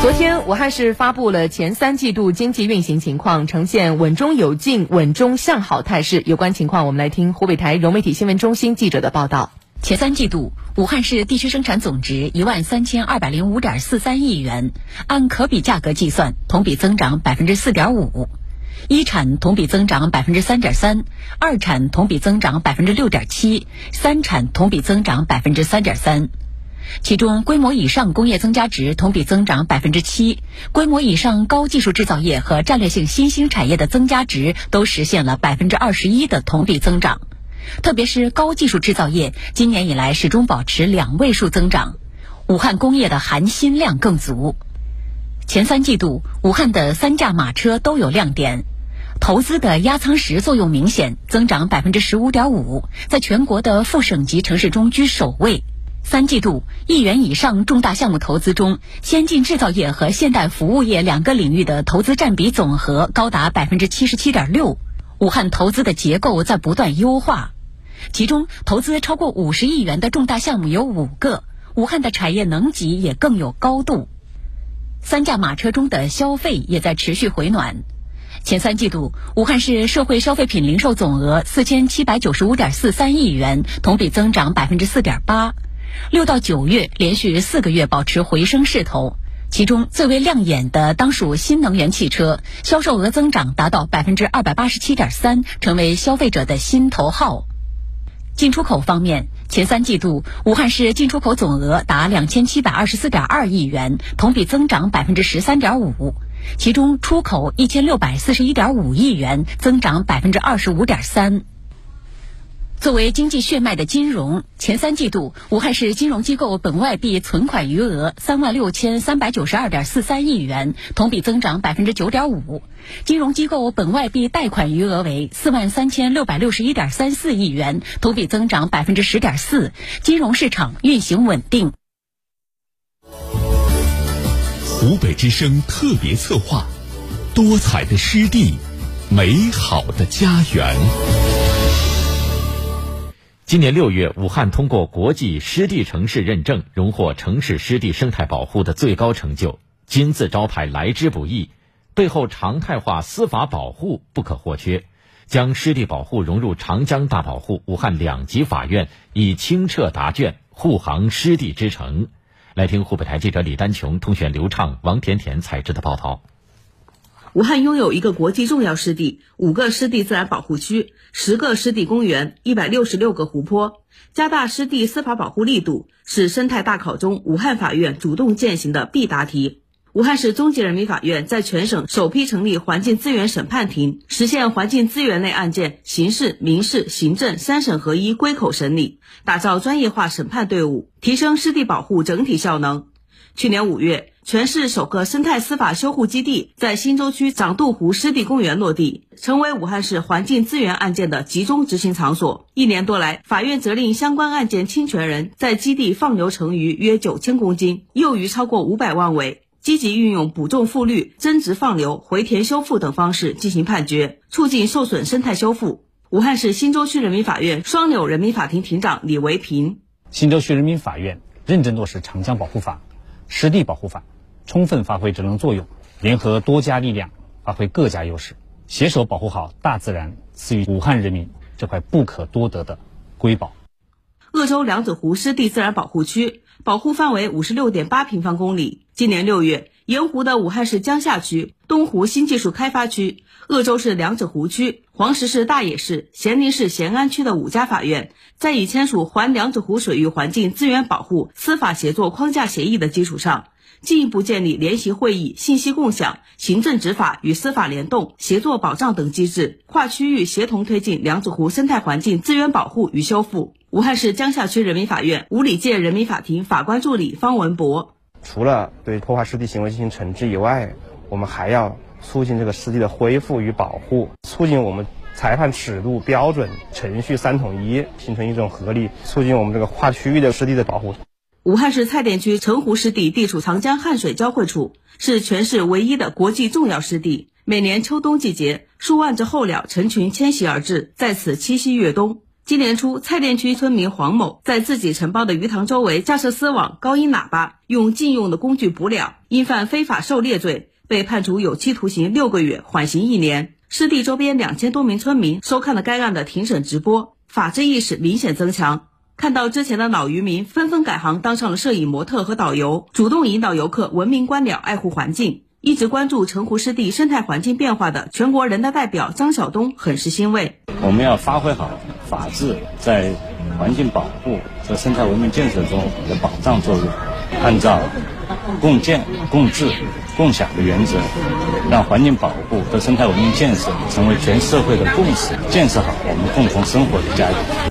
昨天，武汉市发布了前三季度经济运行情况，呈现稳中有进、稳中向好态势。有关情况，我们来听湖北台融媒体新闻中心记者的报道。前三季度，武汉市地区生产总值一万三千二百零五点四三亿元，按可比价格计算，同比增长百分之四点五，一产同比增长百分之三点三，二产同比增长百分之六点七，三产同比增长百分之三点三。其中，规模以上工业增加值同比增长百分之七，规模以上高技术制造业和战略性新兴产业的增加值都实现了百分之二十一的同比增长。特别是高技术制造业，今年以来始终保持两位数增长。武汉工业的含锌量更足。前三季度，武汉的三驾马车都有亮点，投资的压舱石作用明显，增长百分之十五点五，在全国的副省级城市中居首位。三季度亿元以上重大项目投资中，先进制造业和现代服务业两个领域的投资占比总和高达百分之七十七点六。武汉投资的结构在不断优化，其中投资超过五十亿元的重大项目有五个。武汉的产业能级也更有高度。三驾马车中的消费也在持续回暖。前三季度，武汉市社会消费品零售总额四千七百九十五点四三亿元，同比增长百分之四点八。六到九月连续四个月保持回升势头，其中最为亮眼的当属新能源汽车，销售额增长达到百分之二百八十七点三，成为消费者的新头号。进出口方面，前三季度武汉市进出口总额达两千七百二十四点二亿元，同比增长百分之十三点五，其中出口一千六百四十一点五亿元，增长百分之二十五点三。作为经济血脉的金融，前三季度武汉市金融机构本外币存款余额三万六千三百九十二点四三亿元，同比增长百分之九点五；金融机构本外币贷款余额为四万三千六百六十一点三四亿元，同比增长百分之十点四。金融市场运行稳定。湖北之声特别策划：多彩的湿地，美好的家园。今年六月，武汉通过国际湿地城市认证，荣获城市湿地生态保护的最高成就金字招牌来之不易，背后常态化司法保护不可或缺。将湿地保护融入长江大保护，武汉两级法院已清澈答卷，护航湿地之城。来听湖北台记者李丹琼、通讯刘畅、王甜甜采制的报道。武汉拥有一个国际重要湿地、五个湿地自然保护区、十个湿地公园、一百六十六个湖泊，加大湿地司法保护力度是生态大考中武汉法院主动践行的必答题。武汉市中级人民法院在全省首批成立环境资源审判庭，实现环境资源类案件刑事、民事、行政三审合一归口审理，打造专业化审判队伍，提升湿地保护整体效能。去年五月，全市首个生态司法修护基地在新洲区长渡湖湿地公园落地，成为武汉市环境资源案件的集中执行场所。一年多来，法院责令相关案件侵权人在基地放流成鱼约九千公斤，幼鱼超过五百万尾，积极运用补种复绿、增殖放流、回填修复等方式进行判决，促进受损生态修复。武汉市新洲区人民法院双柳人民法庭庭长李维平：新洲区人民法院认真落实长江保护法。湿地保护法，充分发挥职能作用，联合多家力量，发挥各家优势，携手保护好大自然赐予武汉人民这块不可多得的瑰宝。鄂州梁子湖湿地自然保护区保护范围五十六点八平方公里。今年六月，沿湖的武汉市江夏区、东湖新技术开发区、鄂州市梁子湖区、黄石市大冶市、咸宁市咸安区的五家法院，在已签署环梁子湖水域环境资源保护司法协作框架协议的基础上，进一步建立联席会议、信息共享、行政执法与司法联动、协作保障等机制，跨区域协同推进梁子湖生态环境资源保护与修复。武汉市江夏区人民法院五里界人民法庭法官助理方文博：除了对破坏湿地行为进行惩治以外，我们还要。促进这个湿地的恢复与保护，促进我们裁判尺度、标准、程序三统一，形成一种合力，促进我们这个跨区域的湿地的保护。武汉市蔡甸区澄湖湿地地处长江汉水交汇处，是全市唯一的国际重要湿地。每年秋冬季节，数万只候鸟成群迁徙而至，在此栖息越冬。今年初，蔡甸区村民黄某在自己承包的鱼塘周围架设丝网、高音喇叭，用禁用的工具捕鸟，因犯非法狩猎罪，被判处有期徒刑六个月，缓刑一年。湿地周边两千多名村民收看了该案的庭审直播，法治意识明显增强。看到之前的老渔民纷纷改行当上了摄影模特和导游，主动引导游客文明观鸟、爱护环境。一直关注城湖湿地生态环境变化的全国人大代表张晓东很是欣慰。我们要发挥好法治在环境保护和生态文明建设中的保障作用，按照共建、共治、共享的原则，让环境保护和生态文明建设成为全社会的共识，建设好我们共同生活的家园。